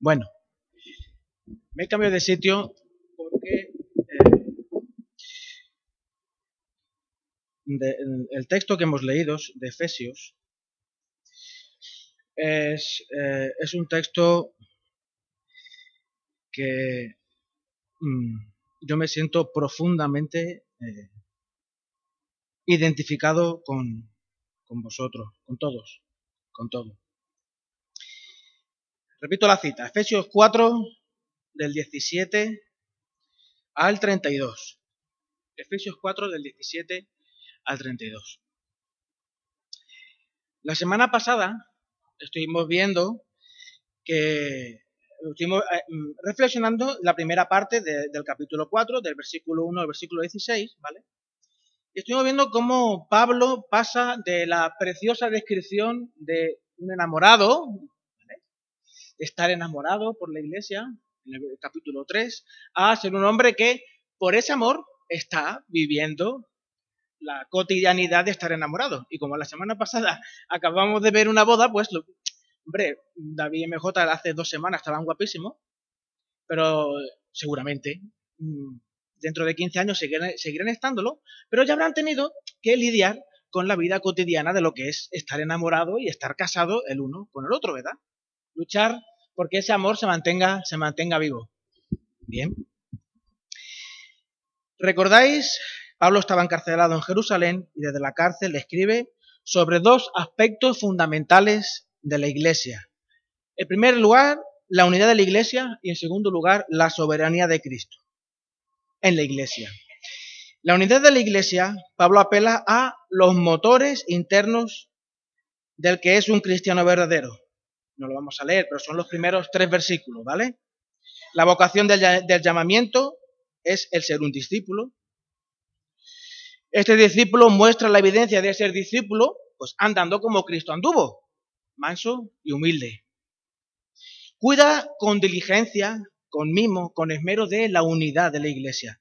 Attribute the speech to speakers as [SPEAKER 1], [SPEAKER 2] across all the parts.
[SPEAKER 1] Bueno, me he cambiado de sitio porque eh, el texto que hemos leído de Efesios es, eh, es un texto que mm, yo me siento profundamente eh, identificado con, con vosotros, con todos, con todo. Repito la cita, Efesios 4, del 17 al 32. Efesios 4, del 17 al 32. La semana pasada estuvimos viendo que estuvimos eh, mm, reflexionando la primera parte del capítulo 4, del versículo 1 al versículo 16, ¿vale? Y estuvimos viendo cómo Pablo pasa de la preciosa descripción de un enamorado, estar enamorado por la iglesia, en el capítulo 3, a ser un hombre que por ese amor está viviendo la cotidianidad de estar enamorado. Y como la semana pasada acabamos de ver una boda, pues, hombre, David MJ hace dos semanas estaban guapísimos, pero seguramente mm, dentro de 15 años seguirán, seguirán estándolo, pero ya habrán tenido que lidiar con la vida cotidiana de lo que es estar enamorado y estar casado el uno con el otro, ¿verdad? luchar porque ese amor se mantenga, se mantenga vivo. Bien. ¿Recordáis? Pablo estaba encarcelado en Jerusalén y desde la cárcel le escribe sobre dos aspectos fundamentales de la iglesia. En primer lugar, la unidad de la iglesia y en segundo lugar, la soberanía de Cristo en la iglesia. La unidad de la iglesia, Pablo apela a los motores internos del que es un cristiano verdadero no lo vamos a leer, pero son los primeros tres versículos, ¿vale? La vocación del, llamamiento es el ser un discípulo. Este discípulo muestra la evidencia de ser discípulo, pues andando como Cristo anduvo, manso y humilde. Cuida con diligencia, con mimo, con esmero de la unidad de la iglesia.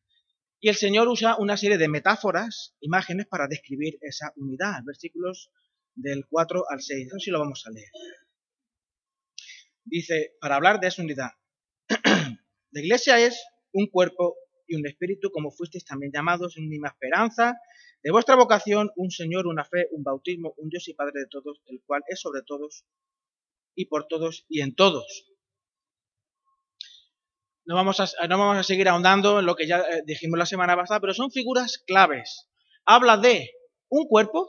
[SPEAKER 1] Y el Señor usa una serie de metáforas, imágenes para describir esa unidad. Versículos del 4 al 6. Eso sí lo vamos a leer dice, para hablar de esa unidad, la iglesia es un cuerpo y un espíritu, como fuisteis también llamados, en una misma esperanza de vuestra vocación, un Señor, una fe, un bautismo, un Dios y Padre de todos, el cual es sobre todos y por todos y en todos. No vamos a, no vamos a seguir ahondando en lo que ya eh, dijimos la semana pasada, pero son figuras claves. Habla de un cuerpo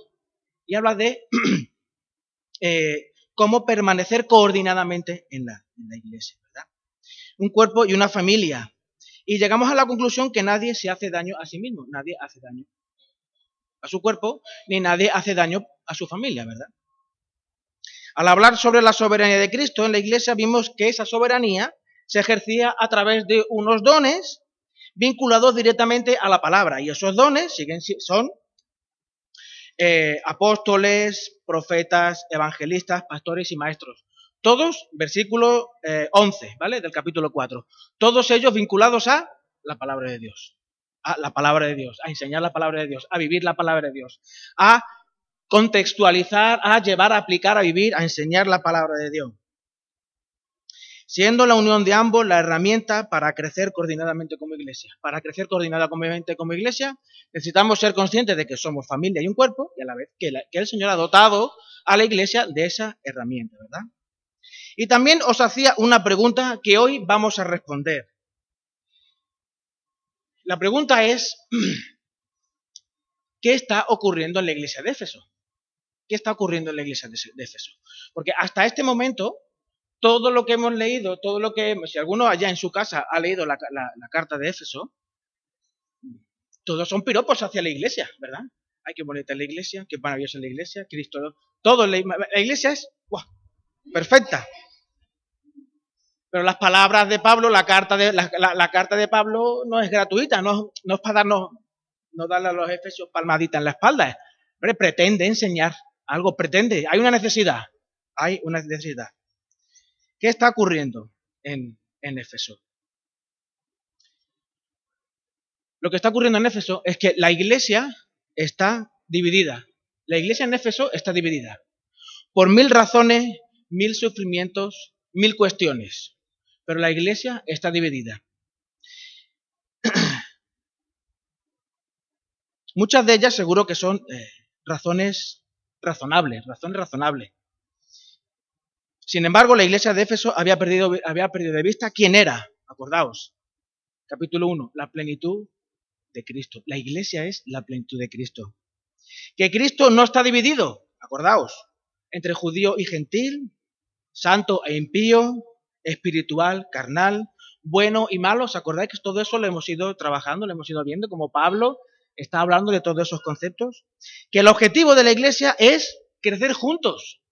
[SPEAKER 1] y habla de eh, cómo permanecer coordinadamente en la, iglesia, ¿verdad? Un cuerpo y una familia. Y llegamos a la conclusión que nadie se hace daño a sí mismo, nadie hace daño a su cuerpo, ni nadie hace daño a su familia, ¿verdad? Al hablar sobre la soberanía de Cristo en la iglesia vimos que esa soberanía se ejercía a través de unos dones vinculados directamente a la palabra. Y esos dones siguen, son eh, apóstoles, profetas, evangelistas, pastores y maestros. Todos, versículo 11, eh, ¿vale? Del capítulo 4. Todos ellos vinculados a la palabra de Dios. A la palabra de Dios, a enseñar la palabra de Dios, a vivir la palabra de Dios, a contextualizar, a llevar, a aplicar, a vivir, a enseñar la palabra de Dios siendo la unión de ambos la herramienta para crecer coordinadamente como iglesia. Para crecer coordinadamente como iglesia necesitamos ser conscientes de que somos familia y un cuerpo y a la vez que, el Señor ha dotado a la iglesia de esa herramienta, ¿verdad? Y también os hacía una pregunta que hoy vamos a responder. La pregunta es, ¿qué está ocurriendo en la iglesia de Éfeso? ¿Qué está ocurriendo en la iglesia de Éfeso? Porque hasta este momento todo lo que hemos leído, todo lo que, si alguno allá en su casa ha leído la, carta de Éfeso, todos son piropos hacia la iglesia, ¿verdad? Hay que bonita la iglesia, qué maravillosa la iglesia, Cristo, todo, la, iglesia es perfecta. Pero las palabras de Pablo, la carta de, la, carta de Pablo no es gratuita, no, no es para darnos, no darle a los efesios palmaditas en la espalda. Pretende enseñar algo, pretende, hay una necesidad, hay una necesidad. ¿Qué está ocurriendo en, en Éfeso? Lo que está ocurriendo en Éfeso es que la iglesia está dividida. La iglesia en Éfeso está dividida por mil razones, mil sufrimientos, mil cuestiones. pero la iglesia está dividida. Muchas de ellas seguro que son eh, razones razonables, razones razonables. Sin embargo, la iglesia de Éfeso había perdido, había perdido de vista quién era. Acordaos. Capítulo 1, la plenitud de Cristo. La iglesia es la plenitud de Cristo. Que Cristo no está dividido, acordaos, entre judío y gentil, santo e impío, espiritual, carnal, bueno y malo. ¿Os acordáis que todo eso lo hemos ido trabajando, lo hemos ido viendo, como Pablo está hablando de todos esos conceptos? Que el objetivo de la iglesia es crecer juntos.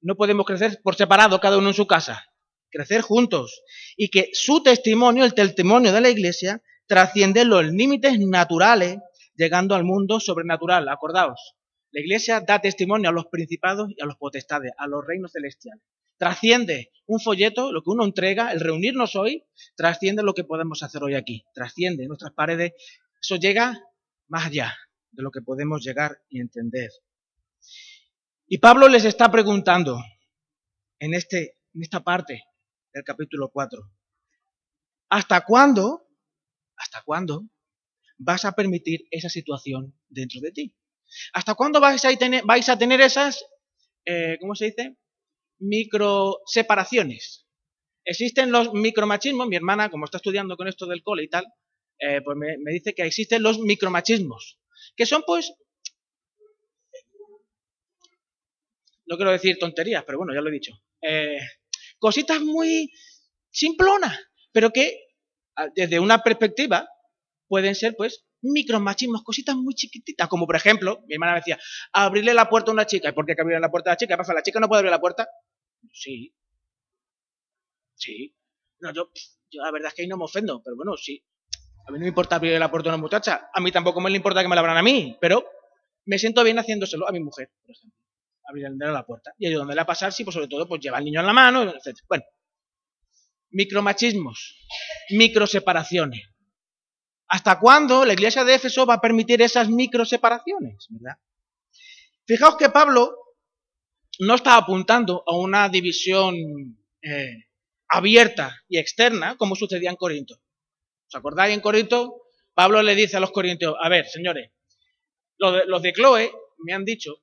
[SPEAKER 1] No podemos crecer por separado, cada uno en su casa. Crecer juntos. Y que su testimonio, el testimonio de la iglesia, trasciende los límites naturales, llegando al mundo sobrenatural. Acordaos, la iglesia da testimonio a los principados y a los potestades, a los reinos celestiales. Trasciende un folleto, lo que uno entrega, el reunirnos hoy, trasciende lo que podemos hacer hoy aquí. Trasciende nuestras paredes. Eso llega más allá de lo que podemos llegar y entender. Y Pablo les está preguntando en, este, en esta parte del capítulo 4, ¿hasta cuándo, hasta cuándo vas a permitir esa situación dentro de ti? ¿Hasta cuándo vais a tener, vais a tener esas, eh, ¿cómo se dice? Micro separaciones. Existen los micromachismos, mi hermana, como está estudiando con esto del cole y tal, eh, pues me, me dice que existen los micromachismos, que son pues no quiero decir tonterías, pero bueno, ya lo he dicho. Eh, cositas muy simplonas, pero que desde una perspectiva pueden ser pues micromachismos, cositas muy chiquititas, como por ejemplo, mi hermana me decía, abrirle la puerta a una chica, ¿y por qué que abrirle la puerta a la chica? ¿Qué pasa? ¿La chica no puede abrir la puerta? Sí. Sí. No, yo, yo la verdad es que ahí no me ofendo, pero bueno, sí. A mí no me importa abrirle la puerta a una muchacha, a mí tampoco me le importa que me la abran a mí, pero me siento bien haciéndoselo a mi mujer, por ejemplo abrir la puerta. Y donde a pasar, sí, pues sobre todo, pues lleva al niño en la mano, etc. Bueno, micromachismos, microseparaciones. ¿Hasta cuándo la iglesia de Éfeso va a permitir esas microseparaciones? ¿verdad? Fijaos que Pablo no está apuntando a una división eh, abierta y externa como sucedía en Corinto. ¿Os acordáis en Corinto? Pablo le dice a los corintios, a ver, señores, los de, los de Chloe me han dicho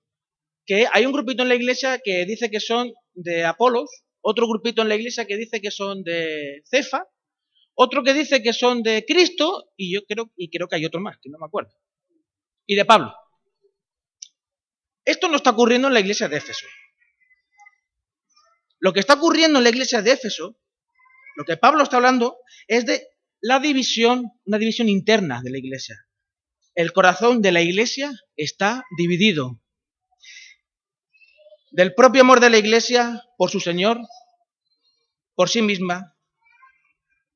[SPEAKER 1] que hay un grupito en la iglesia que dice que son de Apolos, otro grupito en la iglesia que dice que son de Cefa, otro que dice que son de Cristo, y yo creo, y creo que hay otro más, que no me acuerdo, y de Pablo. Esto no está ocurriendo en la iglesia de Éfeso. Lo que está ocurriendo en la iglesia de Éfeso, lo que Pablo está hablando, es de la división, una división interna de la iglesia. El corazón de la iglesia está dividido del propio amor de la Iglesia por su Señor, por sí misma,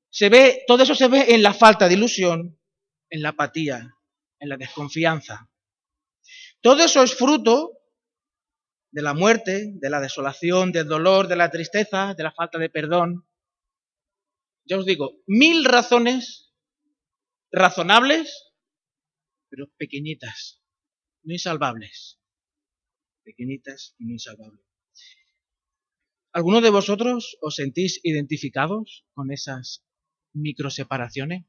[SPEAKER 1] se ve, todo eso se ve en la falta de ilusión, en la apatía, en la desconfianza. Todo eso es fruto de la muerte, de la desolación, del dolor, de la tristeza, de la falta de perdón. Ya os digo, mil razones razonables, pero pequeñitas, no insalvables pequeñitas y no insalvables. ¿Alguno de vosotros os sentís identificados con esas microseparaciones?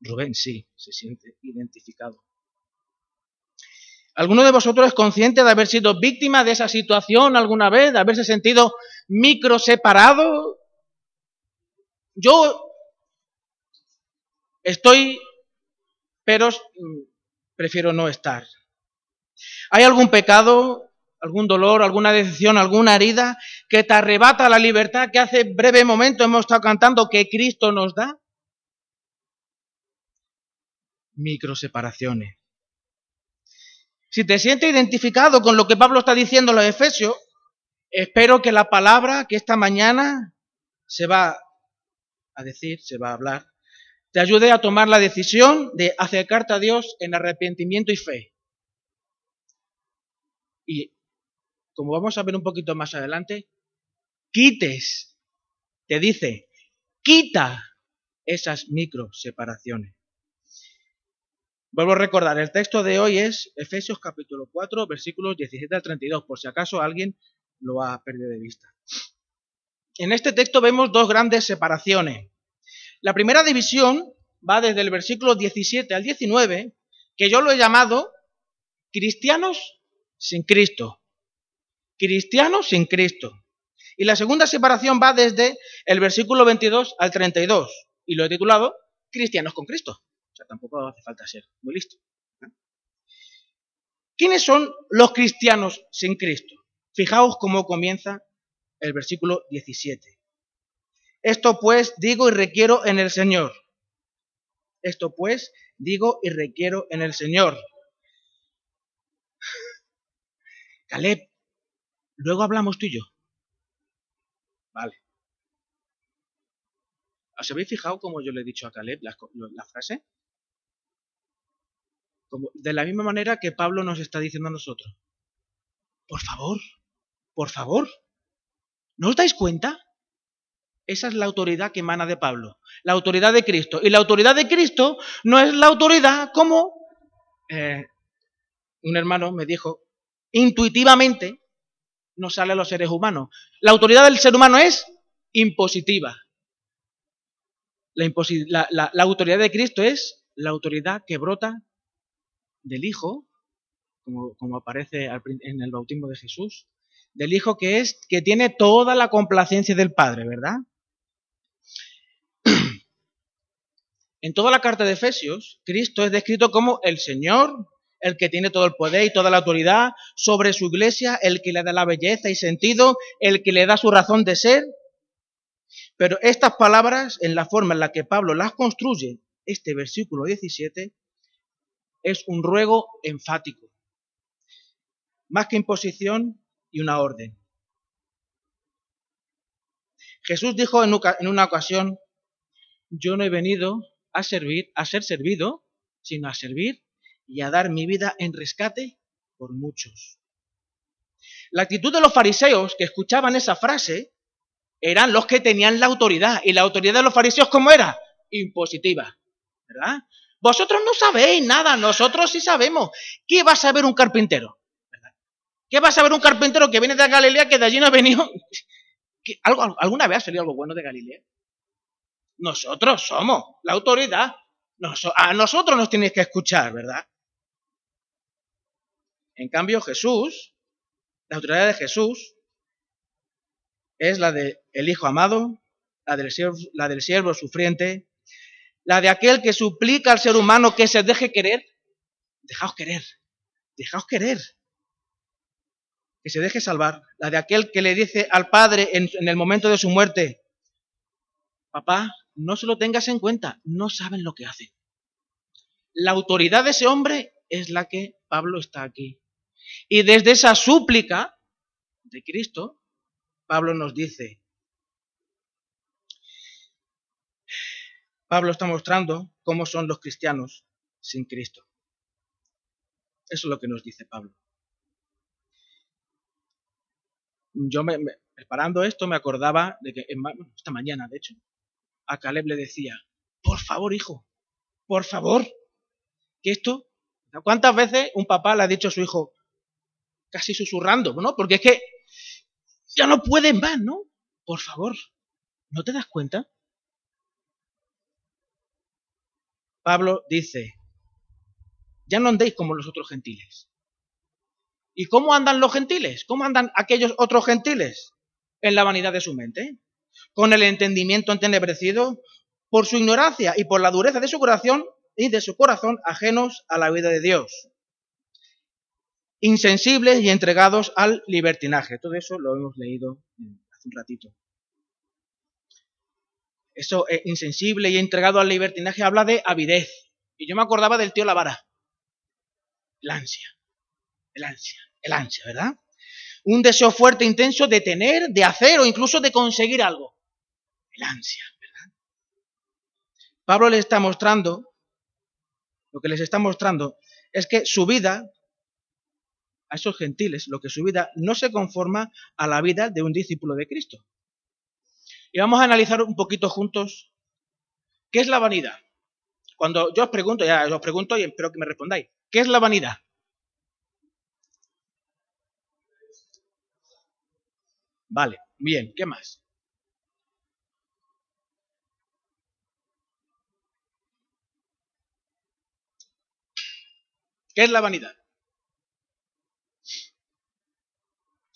[SPEAKER 1] Rubén sí, se siente identificado. ¿Alguno de vosotros es consciente de haber sido víctima de esa situación alguna vez, de haberse sentido microseparado? Yo estoy, pero prefiero no estar. ¿Hay algún pecado, algún dolor, alguna decepción, alguna herida que te arrebata la libertad que hace breve momento hemos estado cantando que Cristo nos da? Microseparaciones. Si te sientes identificado con lo que Pablo está diciendo en los Efesios, espero que la palabra que esta mañana se va a decir, se va a hablar, te ayude a tomar la decisión de acercarte a Dios en arrepentimiento y fe. Y como vamos a ver un poquito más adelante, quites, te dice, quita esas micro separaciones. Vuelvo a recordar, el texto de hoy es Efesios capítulo 4, versículos 17 al 32, por si acaso alguien lo ha perdido de vista. en este texto vemos dos grandes separaciones. La primera división va desde el versículo 17 al 19, que yo lo he llamado cristianos sin Cristo. Cristianos sin Cristo. Y la segunda separación va desde el versículo 22 al 32, y lo he titulado Cristianos con Cristo. O sea, tampoco hace falta ser muy listo. ¿Quiénes son los cristianos sin Cristo? Fijaos cómo comienza el versículo 17. Esto pues digo y requiero en el Señor. Esto pues digo y requiero en el Señor. Caleb, luego hablamos tú y yo. Vale. ¿Os habéis fijado cómo yo le he dicho a Caleb la, frase? Como, de la misma manera que Pablo nos está diciendo a nosotros. Por favor, por favor. ¿No os dais cuenta? Esa es la autoridad que emana de Pablo, la autoridad de Cristo. Y la autoridad de Cristo no es la autoridad como eh, un hermano me dijo, intuitivamente no sale a los seres humanos. La autoridad del ser humano es impositiva. La, autoridad de Cristo es la autoridad que brota del Hijo, como, como aparece en el bautismo de Jesús, del Hijo que es, que tiene toda la complacencia del Padre, ¿verdad? En toda la carta de Efesios, Cristo es descrito como el Señor, el que tiene todo el poder y toda la autoridad sobre su iglesia, el que le da la belleza y sentido, el que le da su razón de ser. Pero estas palabras, en la forma en la que Pablo las construye, este versículo 17, es un ruego enfático. Más que imposición y una orden. Jesús dijo en una ocasión, yo no he venido a servir, a ser servido, sino a servir y a dar mi vida en rescate por muchos. La actitud de los fariseos que escuchaban esa frase eran los que tenían la autoridad. ¿Y la autoridad de los fariseos cómo era? Impositiva. ¿Verdad? Vosotros no sabéis nada, nosotros sí sabemos. ¿Qué va a saber un carpintero? ¿Qué va a saber un carpintero que viene de Galilea que de allí no ha venido? ¿Alguna vez ha salido algo bueno de Galilea? Nosotros somos la autoridad. a nosotros nos tenéis que escuchar, ¿verdad? En cambio, Jesús, la autoridad de Jesús, es la del el Hijo amado, la del, siervo, la del siervo sufriente, la de aquel que suplica al ser humano que se deje querer. Dejaos querer, dejaos querer, que se deje salvar, la de aquel que le dice al Padre en el momento de su muerte, papá, no se lo tengas en cuenta, no saben lo que hacen. La autoridad de ese hombre es la que Pablo está aquí. Y desde esa súplica de Cristo, Pablo nos dice, Pablo está mostrando cómo son los cristianos sin Cristo. Eso es lo que nos dice Pablo. Yo me, preparando esto me acordaba de que esta mañana, de hecho, a Caleb le decía, por favor, hijo, por favor, que esto, ¿cuántas veces un papá le ha dicho a su hijo, casi susurrando, ¿no? Porque es que ya no pueden más, ¿no? Por favor, ¿no te das cuenta? Pablo dice, ya no andéis como los otros gentiles. ¿Y cómo andan los gentiles? ¿Cómo andan aquellos otros gentiles? En la vanidad de su mente con el entendimiento entenebrecido, por su ignorancia y por la dureza de su corazón y de su corazón ajenos a la vida de Dios, insensibles y entregados al libertinaje. Todo eso lo hemos leído hace un ratito. Eso eh, insensible y entregado al libertinaje habla de avidez. Y yo me acordaba del tío Lavara. El ansia, el ansia, el ansia, ¿verdad? Un deseo fuerte, intenso de tener, de hacer o incluso de conseguir algo el ansia, ¿verdad? Pablo les está mostrando, lo que les está mostrando es que su vida, a esos gentiles, lo que su vida no se conforma a la vida de un discípulo de Cristo. Y vamos a analizar un poquito juntos qué es la vanidad. Cuando yo os pregunto, ya os pregunto y espero que me respondáis, ¿qué es la vanidad? Vale, bien, ¿qué más? ¿Qué es la vanidad?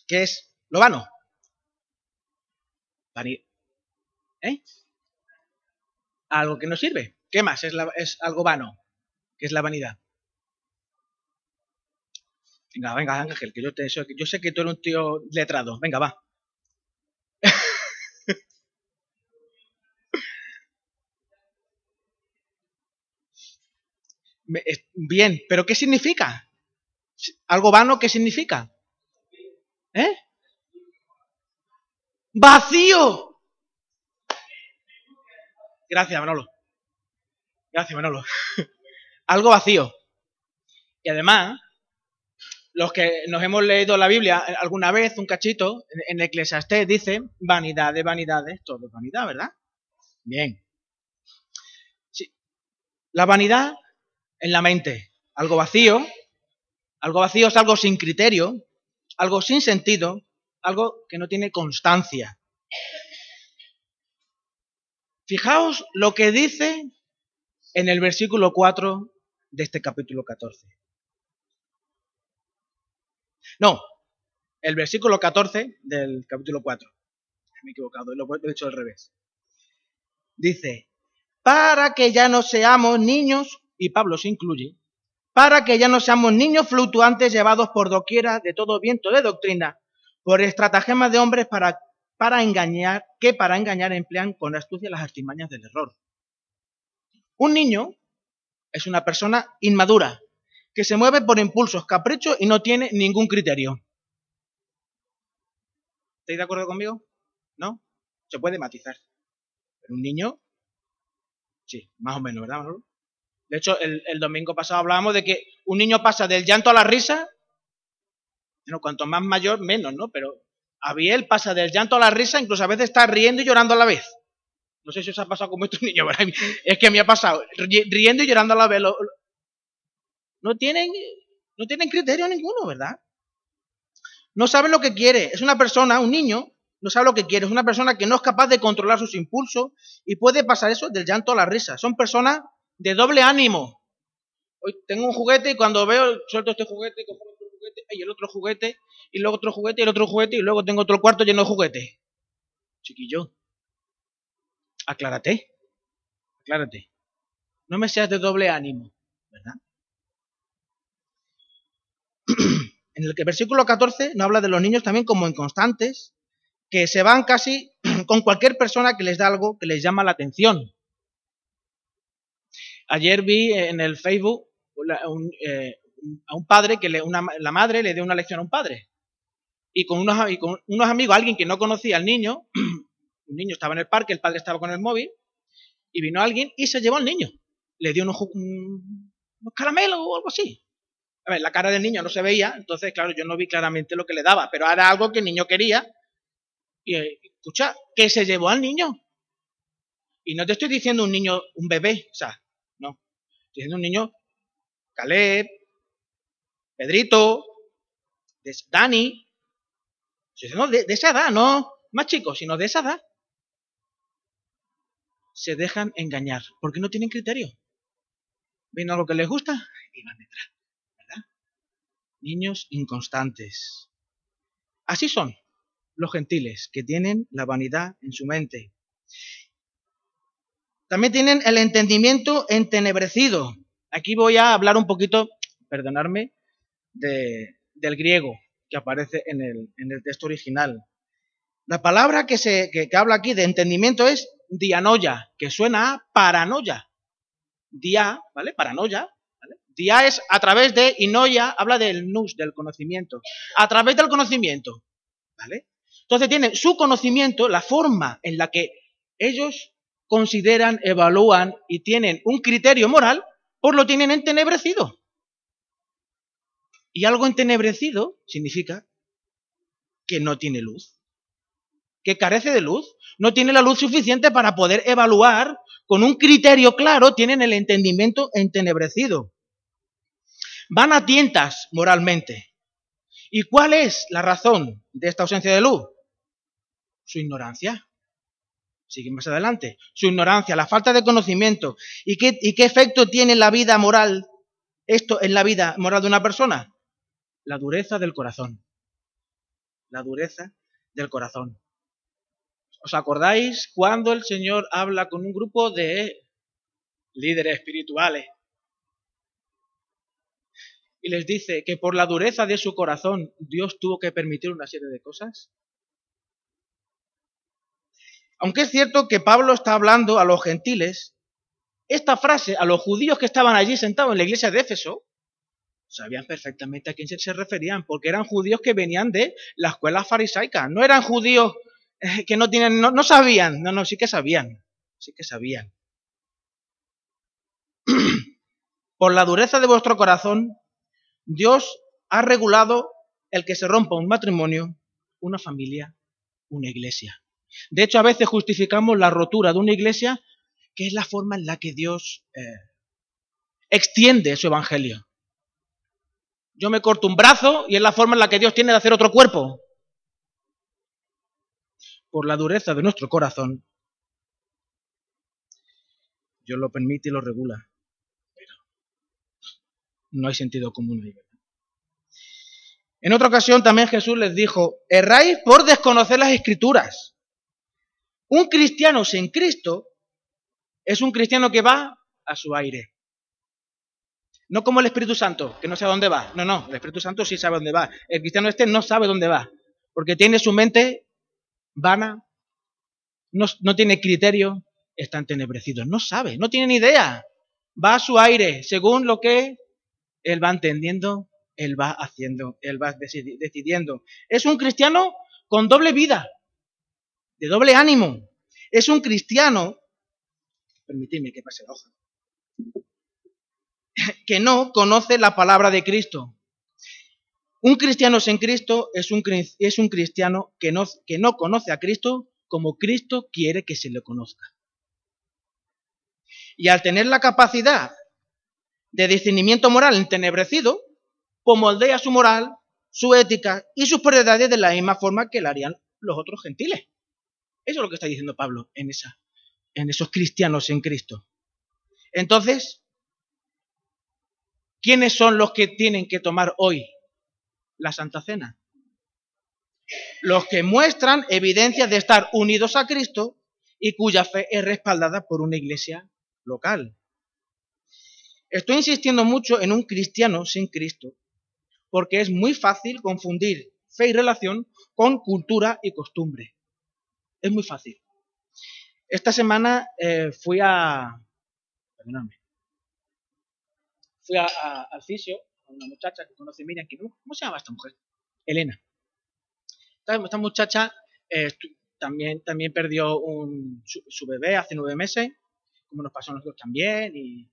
[SPEAKER 1] ¿Qué es lo vano? ¿Eh? Algo que no sirve. ¿Qué más es, es algo vano? ¿Qué es la vanidad? Venga, venga, Ángel, que yo, te, yo sé que tú eres un tío letrado. Venga, va. Bien, pero ¿qué significa? ¿Algo vano qué significa? ¿Eh? Vacío. Gracias, Manolo. Gracias, Manolo. Algo vacío. Y además, los que nos hemos leído la Biblia alguna vez, un cachito, en Eclesiastés dice, vanidad de vanidades, todo es vanidad, ¿verdad? Bien. Sí. La vanidad en la mente, algo vacío, algo vacío es algo sin criterio, algo sin sentido, algo que no tiene constancia. Fijaos lo que dice en el versículo 4 de este capítulo 14. No, el versículo 14 del capítulo 4. Me he equivocado, lo he hecho al revés. Dice, para que ya no seamos niños, y Pablo se incluye, para que ya no seamos niños fluctuantes llevados por doquiera de todo viento de doctrina, por estratagemas de hombres para, para engañar, que para engañar emplean con astucia las artimañas del error. Un niño es una persona inmadura, que se mueve por impulsos, caprichos y no tiene ningún criterio. ¿Estáis de acuerdo conmigo? ¿No? Se puede matizar. Pero un niño, sí, más o menos, ¿verdad, Manolo? De hecho, el, domingo pasado hablábamos de que un niño pasa del llanto a la risa. Bueno, cuanto más mayor, menos, ¿no? Pero Abiel pasa del llanto a la risa, incluso a veces está riendo y llorando a la vez. No sé si os ha pasado con vuestros niños, ¿verdad? es que me ha pasado riendo y llorando a la vez no tienen, no tienen criterio ninguno, ¿verdad? No saben lo que quiere. Es una persona, un niño, no sabe lo que quiere. Es una persona que no es capaz de controlar sus impulsos y puede pasar eso del llanto a la risa. Son personas de doble ánimo. Hoy tengo un juguete y cuando veo, suelto este juguete, cojo otro juguete, y el otro juguete, y luego otro juguete, y el otro juguete, y luego tengo otro cuarto lleno de juguetes. Chiquillo, aclárate, aclárate. No me seas de doble ánimo, ¿verdad? en el que versículo 14 nos habla de los niños también como inconstantes, que se van casi con cualquier persona que les da algo que les llama la atención. Ayer vi en el Facebook eh, a un padre que le, la madre le dio una lección a un padre. Y con, unos, amigos, alguien que no conocía al niño, un niño estaba en el parque, el padre estaba con el móvil, y vino alguien y se llevó al niño. Le dio unos, unos caramelos o algo así. A ver, la cara del niño no se veía, entonces, claro, yo no vi claramente lo que le daba, pero era algo que el niño quería. Y eh, escucha, que se llevó al niño. Y no te estoy diciendo un niño, un bebé, o sea. Estoy diciendo un niño, Caleb, Pedrito, Dani. No, de, de esa edad, no más chicos, sino de esa edad. Se dejan engañar porque no tienen criterio. Ven a lo que les gusta y van detrás niños inconstantes. Así son los gentiles, que tienen la vanidad en su mente. También tienen el entendimiento entenebrecido. Aquí voy a hablar un poquito, perdonarme, del griego que aparece en el, texto original. La palabra que, se, que habla aquí de entendimiento es dianoia, que suena a paranoia. Dia, ¿vale? Paranoia, Dia es a través de, y Noia habla del nus, del conocimiento. A través del conocimiento. ¿Vale? Entonces tienen su conocimiento, la forma en la que ellos consideran, evalúan y tienen un criterio moral, por lo tienen entenebrecido. Y algo entenebrecido significa que no tiene luz, que carece de luz, no tiene la luz suficiente para poder evaluar con un criterio claro, tienen el entendimiento entenebrecido van a tientas moralmente. ¿Y cuál es la razón de esta ausencia de luz? Su ignorancia. Sigue más adelante. Su ignorancia, la falta de conocimiento. ¿Y qué, efecto tiene la vida moral esto en la vida moral de una persona? La dureza del corazón. La dureza del corazón. ¿Os acordáis cuando el Señor habla con un grupo de líderes espirituales y les dice que por la dureza de su corazón Dios tuvo que permitir una serie de cosas? Aunque es cierto que Pablo está hablando a los gentiles, esta frase a los judíos que estaban allí sentados en la iglesia de Éfeso, sabían perfectamente a quién se referían, porque eran judíos que venían de la escuela farisaica, no eran judíos eh, que no tienen, no, no sabían, no, no, sí que sabían, sí que sabían. Por la dureza de vuestro corazón, Dios ha regulado el que se rompa un matrimonio, una familia, una iglesia. De hecho, a veces justificamos la rotura de una iglesia, que es la forma en la que Dios eh, extiende su evangelio. Yo me corto un brazo y es la forma en la que Dios tiene de hacer otro cuerpo. Por la dureza de nuestro corazón, Dios lo permite y lo regula. Pero no hay sentido común ahí. En otra ocasión también Jesús les dijo, erráis por desconocer las escrituras. Un cristiano sin Cristo es un cristiano que va a su aire. No como el Espíritu Santo, que no sabe dónde va. No, no, el Espíritu Santo sí sabe dónde va. El cristiano este no sabe dónde va, porque tiene su mente vana, no, tiene criterio, está entenebrecido. No sabe, no tiene ni idea. Va a su aire, según lo que él va entendiendo, él va haciendo, él va decidiendo. Es un cristiano con doble vida, de doble ánimo. Es un cristiano, permitidme que pase la hoja, que no conoce la palabra de Cristo. Un cristiano sin Cristo es un, es un cristiano que no, que no conoce a Cristo como Cristo quiere que se le conozca. Y al tener la capacidad de discernimiento moral entenebrecido, pues moldea su moral, su ética y sus prioridades de la misma forma que lo harían los otros gentiles. Eso es lo que está diciendo Pablo en, esos cristianos en Cristo. Entonces, ¿quiénes son los que tienen que tomar hoy la Santa Cena? Los que muestran evidencias de estar unidos a Cristo y cuya fe es respaldada por una iglesia local. Estoy insistiendo mucho en un cristiano sin Cristo, porque es muy fácil confundir fe y relación con cultura y costumbre. Es muy fácil. Esta semana eh, fui a... Perdóname. Fui a, al fisio, a una muchacha que conoce Miriam, que, ¿cómo se llama esta mujer? Elena. Esta, muchacha eh, también, también perdió un, su, bebé hace nueve meses como nos pasó a nosotros también, y,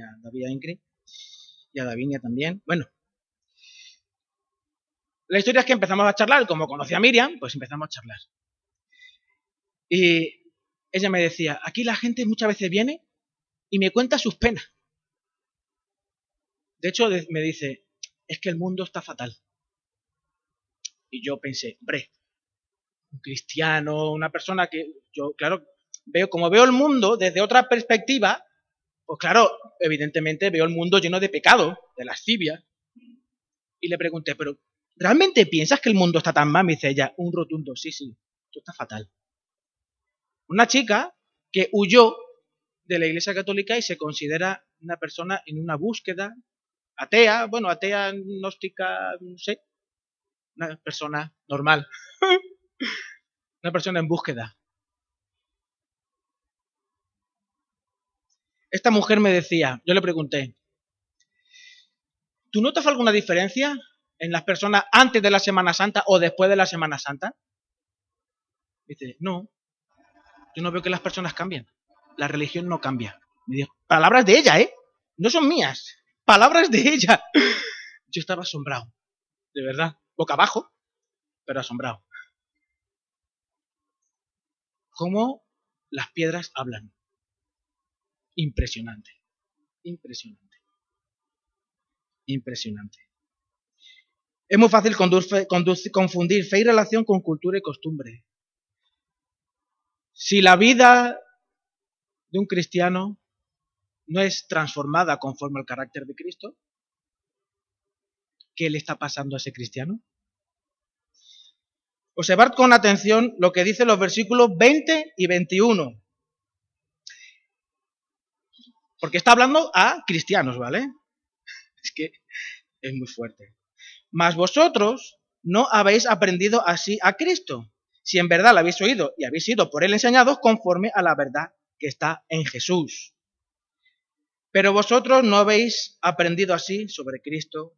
[SPEAKER 1] a David Ingrid, y a Davinia también. Bueno, la historia es que empezamos a charlar, como conocí a Miriam, pues empezamos a charlar. Y ella me decía, aquí la gente muchas veces viene y me cuenta sus penas. De hecho, me dice, es que el mundo está fatal. Y yo pensé, hombre, un cristiano, una persona que yo, claro, veo, como veo el mundo desde otra perspectiva, pues claro, evidentemente veo el mundo lleno de pecado, de lascivia. Y le pregunté, pero ¿realmente piensas que el mundo está tan mal? Me dice ella, un rotundo, sí, sí, esto está fatal. Una chica que huyó de la Iglesia Católica y se considera una persona en una búsqueda atea, bueno, atea, gnóstica, no sé, una persona normal, una persona en búsqueda. Esta mujer me decía, yo le pregunté, ¿tú notas alguna diferencia en las personas antes de la Semana Santa o después de la Semana Santa? Dice, no, yo no veo que las personas cambien. La religión no cambia. Me dijo, palabras de ella, ¿eh? No son mías. Palabras de ella. Yo estaba asombrado. De verdad. Boca abajo, pero asombrado. ¿Cómo las piedras hablan? impresionante. Impresionante. Impresionante. Es muy fácil confundir fe y relación con cultura y costumbre. Si la vida de un cristiano no es transformada conforme al carácter de Cristo, ¿qué le está pasando a ese cristiano? Observad con atención lo que dicen los versículos 20 y 21. Porque está hablando a cristianos, ¿vale? Es que es muy fuerte. Mas vosotros no habéis aprendido así a Cristo, si en verdad lo habéis oído y habéis sido por él enseñados conforme a la verdad que está en Jesús. Pero vosotros no habéis aprendido así sobre Cristo,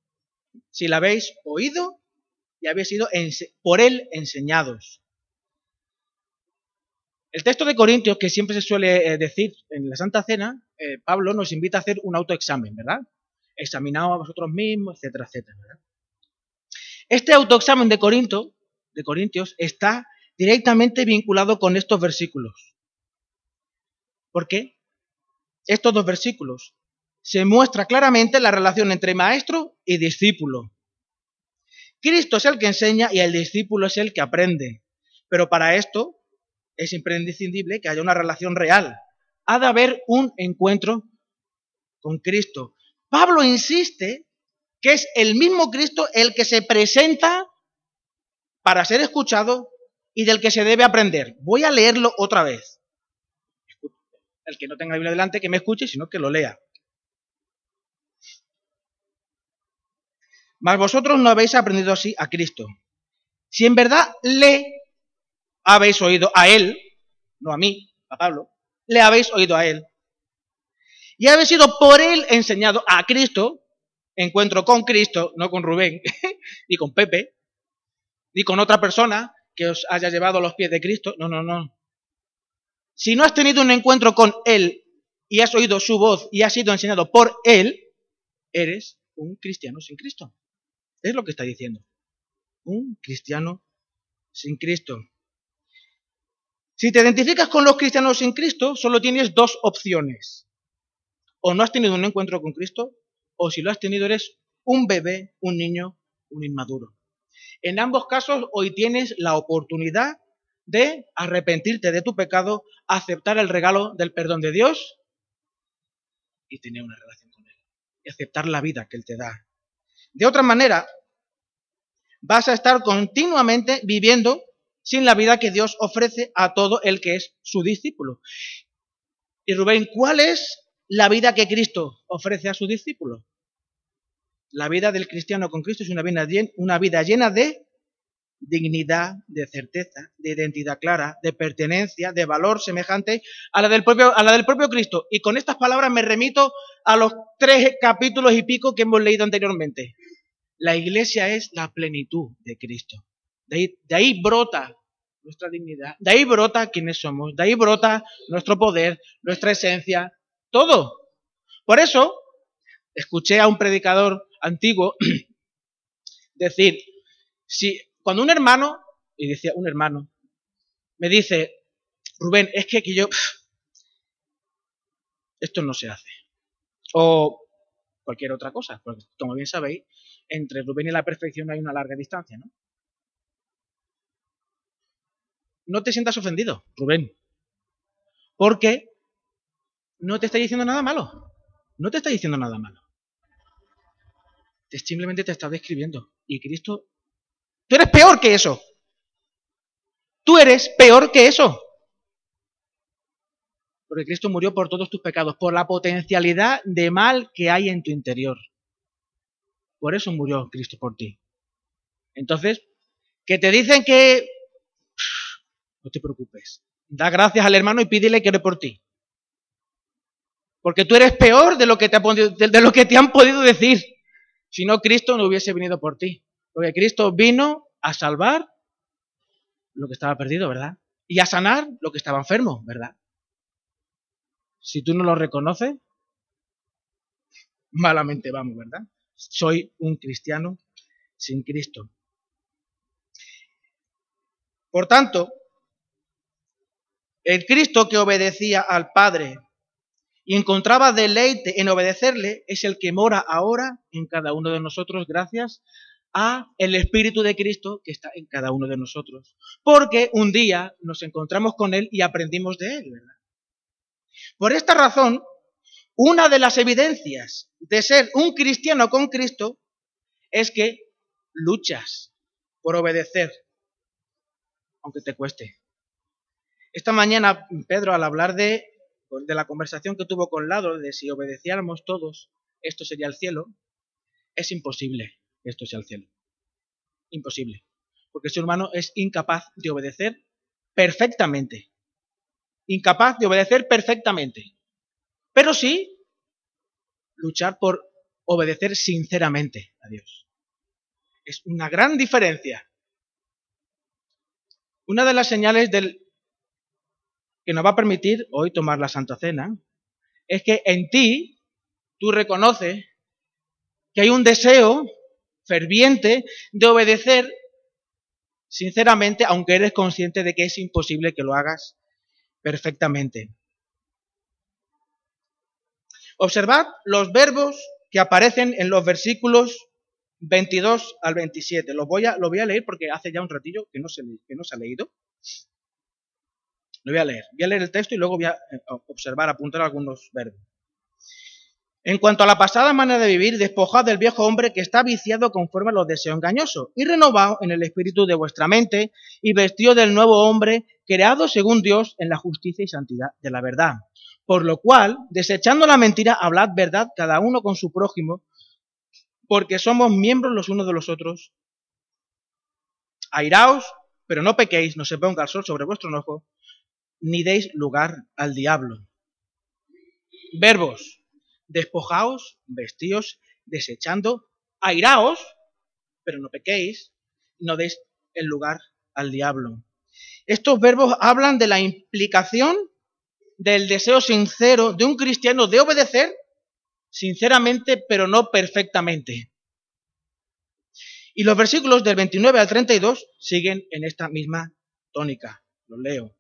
[SPEAKER 1] si la habéis oído y habéis sido por él enseñados. El texto de Corintios, que siempre se suele eh, decir en la Santa Cena, eh, Pablo nos invita a hacer un autoexamen, ¿verdad? Examinaos a vosotros mismos, etcétera, etcétera. Este autoexamen de, Corinto, de Corintios está directamente vinculado con estos versículos. ¿Por qué? Estos dos versículos se muestra claramente la relación entre maestro y discípulo. Cristo es el que enseña y el discípulo es el que aprende. Pero para esto es imprescindible que haya una relación real. Ha de haber un encuentro con Cristo. Pablo insiste que es el mismo Cristo el que se presenta para ser escuchado y del que se debe aprender. Voy a leerlo otra vez. El que no tenga la Biblia delante, que me escuche, sino que lo lea. Mas vosotros no habéis aprendido así a Cristo. Si en verdad le habéis oído a Él, no a mí, a Pablo, le habéis oído a Él, y habéis sido por Él enseñado a Cristo, encuentro con Cristo, no con Rubén, ni con Pepe, ni con otra persona que os haya llevado a los pies de Cristo, no, no, no. Si no has tenido un encuentro con Él y has oído su voz y has sido enseñado por Él, eres un cristiano sin Cristo. Es lo que está diciendo. Un cristiano sin Cristo. Si te identificas con los cristianos sin Cristo, solo tienes dos opciones. O no has tenido un encuentro con Cristo, o si lo has tenido eres un bebé, un niño, un inmaduro. En ambos casos, hoy tienes la oportunidad de arrepentirte de tu pecado, aceptar el regalo del perdón de Dios y tener una relación con Él. Y aceptar la vida que Él te da. De otra manera, vas a estar continuamente viviendo sin la vida que Dios ofrece a todo el que es su discípulo. Y Rubén, ¿cuál es la vida que Cristo ofrece a su discípulo? La vida del cristiano con Cristo es una vida, una vida llena de dignidad, de certeza, de identidad clara, de pertenencia, de valor semejante a la del propio, a la del propio Cristo. Y con estas palabras me remito a los tres capítulos y pico que hemos leído anteriormente. La iglesia es la plenitud de Cristo. De ahí, brota nuestra dignidad, de ahí brota quiénes somos, de ahí brota nuestro poder, nuestra esencia, todo. Por eso, escuché a un predicador antiguo decir, si cuando un hermano, y decía un hermano, me dice, Rubén, es que, que yo, esto no se hace. O cualquier otra cosa, porque como bien sabéis, entre Rubén y la perfección hay una larga distancia, ¿no? No te sientas ofendido, Rubén, porque no te está diciendo nada malo. No te está diciendo nada malo. Simplemente te está describiendo. Y Cristo, tú eres peor que eso. Tú eres peor que eso. Porque Cristo murió por todos tus pecados, por la potencialidad de mal que hay en tu interior. Por eso murió Cristo por ti. Entonces, que te dicen que... No te preocupes. Da gracias al hermano y pídele que ore por ti. Porque tú eres peor de lo que te, de lo que te han podido decir. Si no, Cristo no hubiese venido por ti. Porque Cristo vino a salvar lo que estaba perdido, ¿verdad? Y a sanar lo que estaba enfermo, ¿verdad? Si tú no lo reconoces, malamente vamos, ¿verdad? soy un cristiano sin Cristo. Por tanto, el Cristo que obedecía al Padre y encontraba deleite en obedecerle es el que mora ahora en cada uno de nosotros gracias a el Espíritu de Cristo que está en cada uno de nosotros. Porque un día nos encontramos con Él y aprendimos de Él, ¿verdad? Por esta razón, una de las evidencias de ser un cristiano con Cristo es que luchas por obedecer, aunque te cueste. Esta mañana Pedro, al hablar de, de la conversación que tuvo con Lado, de si obedeciéramos todos, esto sería el cielo, es imposible que esto sea el cielo. Imposible. Porque el ser humano es incapaz de obedecer perfectamente. Incapaz de obedecer perfectamente. Pero sí luchar por obedecer sinceramente a Dios. Es una gran diferencia. Una de las señales del que nos va a permitir hoy tomar la Santa Cena es que en ti tú reconoces que hay un deseo ferviente de obedecer sinceramente, aunque eres consciente de que es imposible que lo hagas perfectamente. Observad los verbos que aparecen en los versículos 22 al 27. Los voy a, lo voy a leer porque hace ya un ratillo que no, se, que no se ha leído. Lo voy a leer. Voy a leer el texto y luego voy a eh, observar, apuntar algunos verbos. En cuanto a la pasada manera de vivir, despojad del viejo hombre que está viciado conforme a los deseos engañosos, y renovado en el espíritu de vuestra mente, y vestido del nuevo hombre, creado según Dios en la justicia y santidad de la verdad. Por lo cual, desechando la mentira, hablad verdad cada uno con su prójimo, porque somos miembros los unos de los otros. Airaos, pero no pequéis, no se ponga el sol sobre vuestro enojo, ni deis lugar al diablo. Verbos despojaos, vestíos, desechando, airaos, pero no pequéis, no deis el lugar al diablo. Estos verbos hablan de la implicación del deseo sincero de un cristiano de obedecer sinceramente, pero no perfectamente. Y los versículos del 29 al 32 siguen en esta misma tónica. Los leo.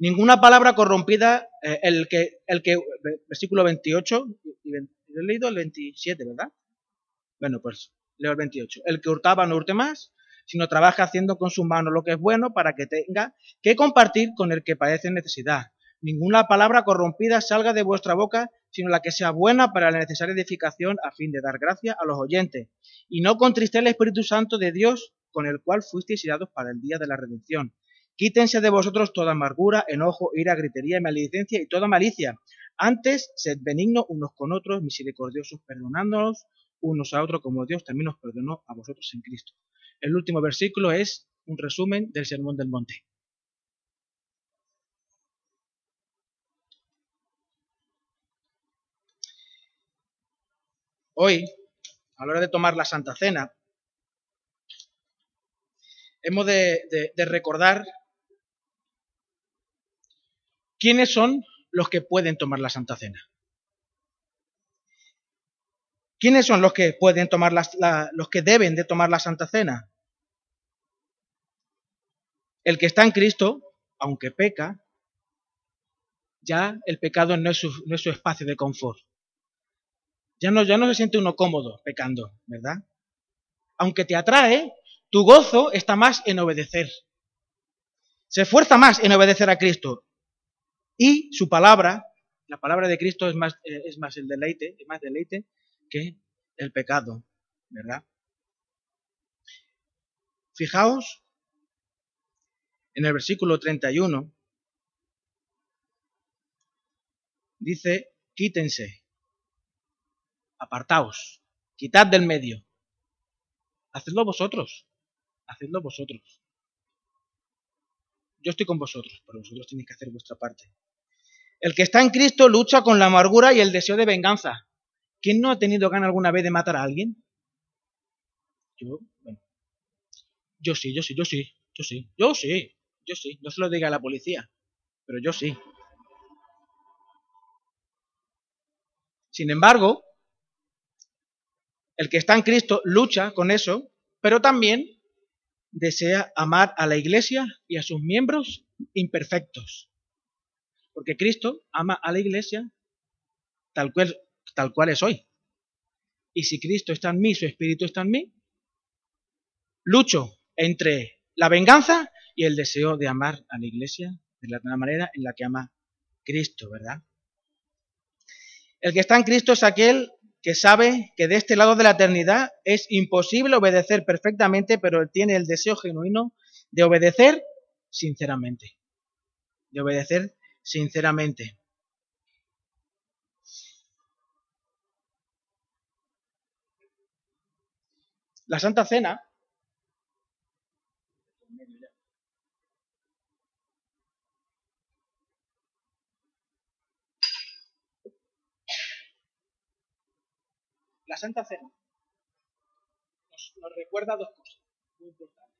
[SPEAKER 1] Ninguna palabra corrompida, eh, el, que, el que, versículo 28, y, he leído el 27, ¿verdad? Bueno, pues leo el 28. El que hurtaba no hurte más, sino trabaja haciendo con su mano lo que es bueno para que tenga que compartir con el que padece necesidad. Ninguna palabra corrompida salga de vuestra boca, sino la que sea buena para la necesaria edificación a fin de dar gracia a los oyentes. Y no contristéis el Espíritu Santo de Dios, con el cual fuisteis dados para el día de la redención. Quítense de vosotros toda amargura, enojo, ira, gritería maledicencia y toda malicia. Antes, sed benignos unos con otros, misericordiosos, perdonándonos unos a otros como Dios también os perdonó a vosotros en Cristo. El último versículo es un resumen del Sermón del Monte. Hoy, a la hora de tomar la Santa Cena, hemos de, de recordar ¿Quiénes son los que pueden tomar la Santa Cena? ¿Quiénes son los que pueden tomar los que deben de tomar la Santa Cena? El que está en Cristo, aunque peca, ya el pecado no es su, espacio de confort. Ya no, ya no se siente uno cómodo pecando, ¿verdad? Aunque te atrae, tu gozo está más en obedecer. Se esfuerza más en obedecer a Cristo. Y su palabra, la palabra de Cristo es más, eh, es más el deleite, es más deleite que el pecado, ¿verdad? Fijaos en el versículo 31, dice, quítense, apartaos, quitad del medio, hacedlo vosotros, hacedlo vosotros. Yo estoy con vosotros, pero vosotros tenéis que hacer vuestra parte. El que está en Cristo lucha con la amargura y el deseo de venganza. ¿Quién no ha tenido ganas alguna vez de matar a alguien? Yo, bueno. Yo sí, yo sí, yo sí, yo sí, yo sí, yo sí. No se lo diga a la policía, pero yo sí. Sin embargo, el que está en Cristo lucha con eso, pero también desea amar a la iglesia y a sus miembros imperfectos. Porque Cristo ama a la iglesia tal cual, tal cual es hoy. Y si Cristo está en mí, su Espíritu está en mí, lucho entre la venganza y el deseo de amar a la iglesia de la manera en la que ama Cristo, ¿verdad? El que está en Cristo es aquel que sabe que de este lado de la eternidad es imposible obedecer perfectamente, pero él tiene el deseo genuino de obedecer sinceramente. De obedecer sinceramente. La Santa Cena La Santa Cena nos, recuerda dos cosas muy importantes.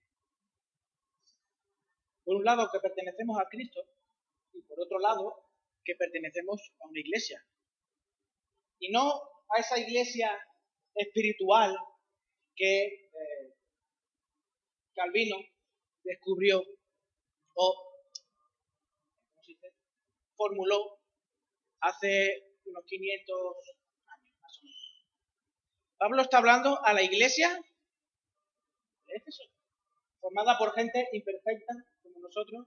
[SPEAKER 1] Por un lado, que pertenecemos a Cristo y por otro lado, que pertenecemos a una iglesia. Y no a esa iglesia espiritual que eh, Calvino descubrió o formuló hace unos 500 Pablo está hablando a la iglesia formada por gente imperfecta como nosotros,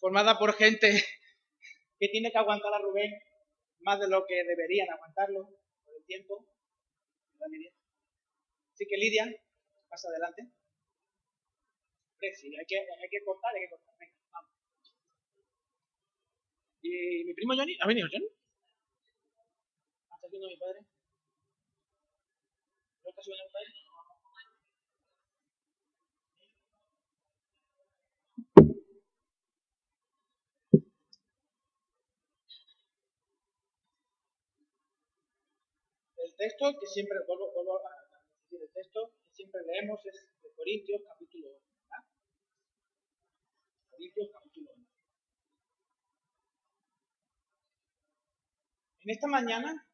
[SPEAKER 1] formada por gente que tiene que aguantar a Rubén más de lo que deberían aguantarlo por el tiempo. Así que Lidia, más adelante. Sí, hay que, hay que cortar, hay que cortar. Venga, vamos. ¿Y mi primo Johnny? ¿Ha venido Johnny? ¿Está viendo mi padre? El texto que siempre, vuelvo, vuelvo a decir, el texto que siempre leemos es de Corintios capítulo 1. Corintios capítulo 1. En esta mañana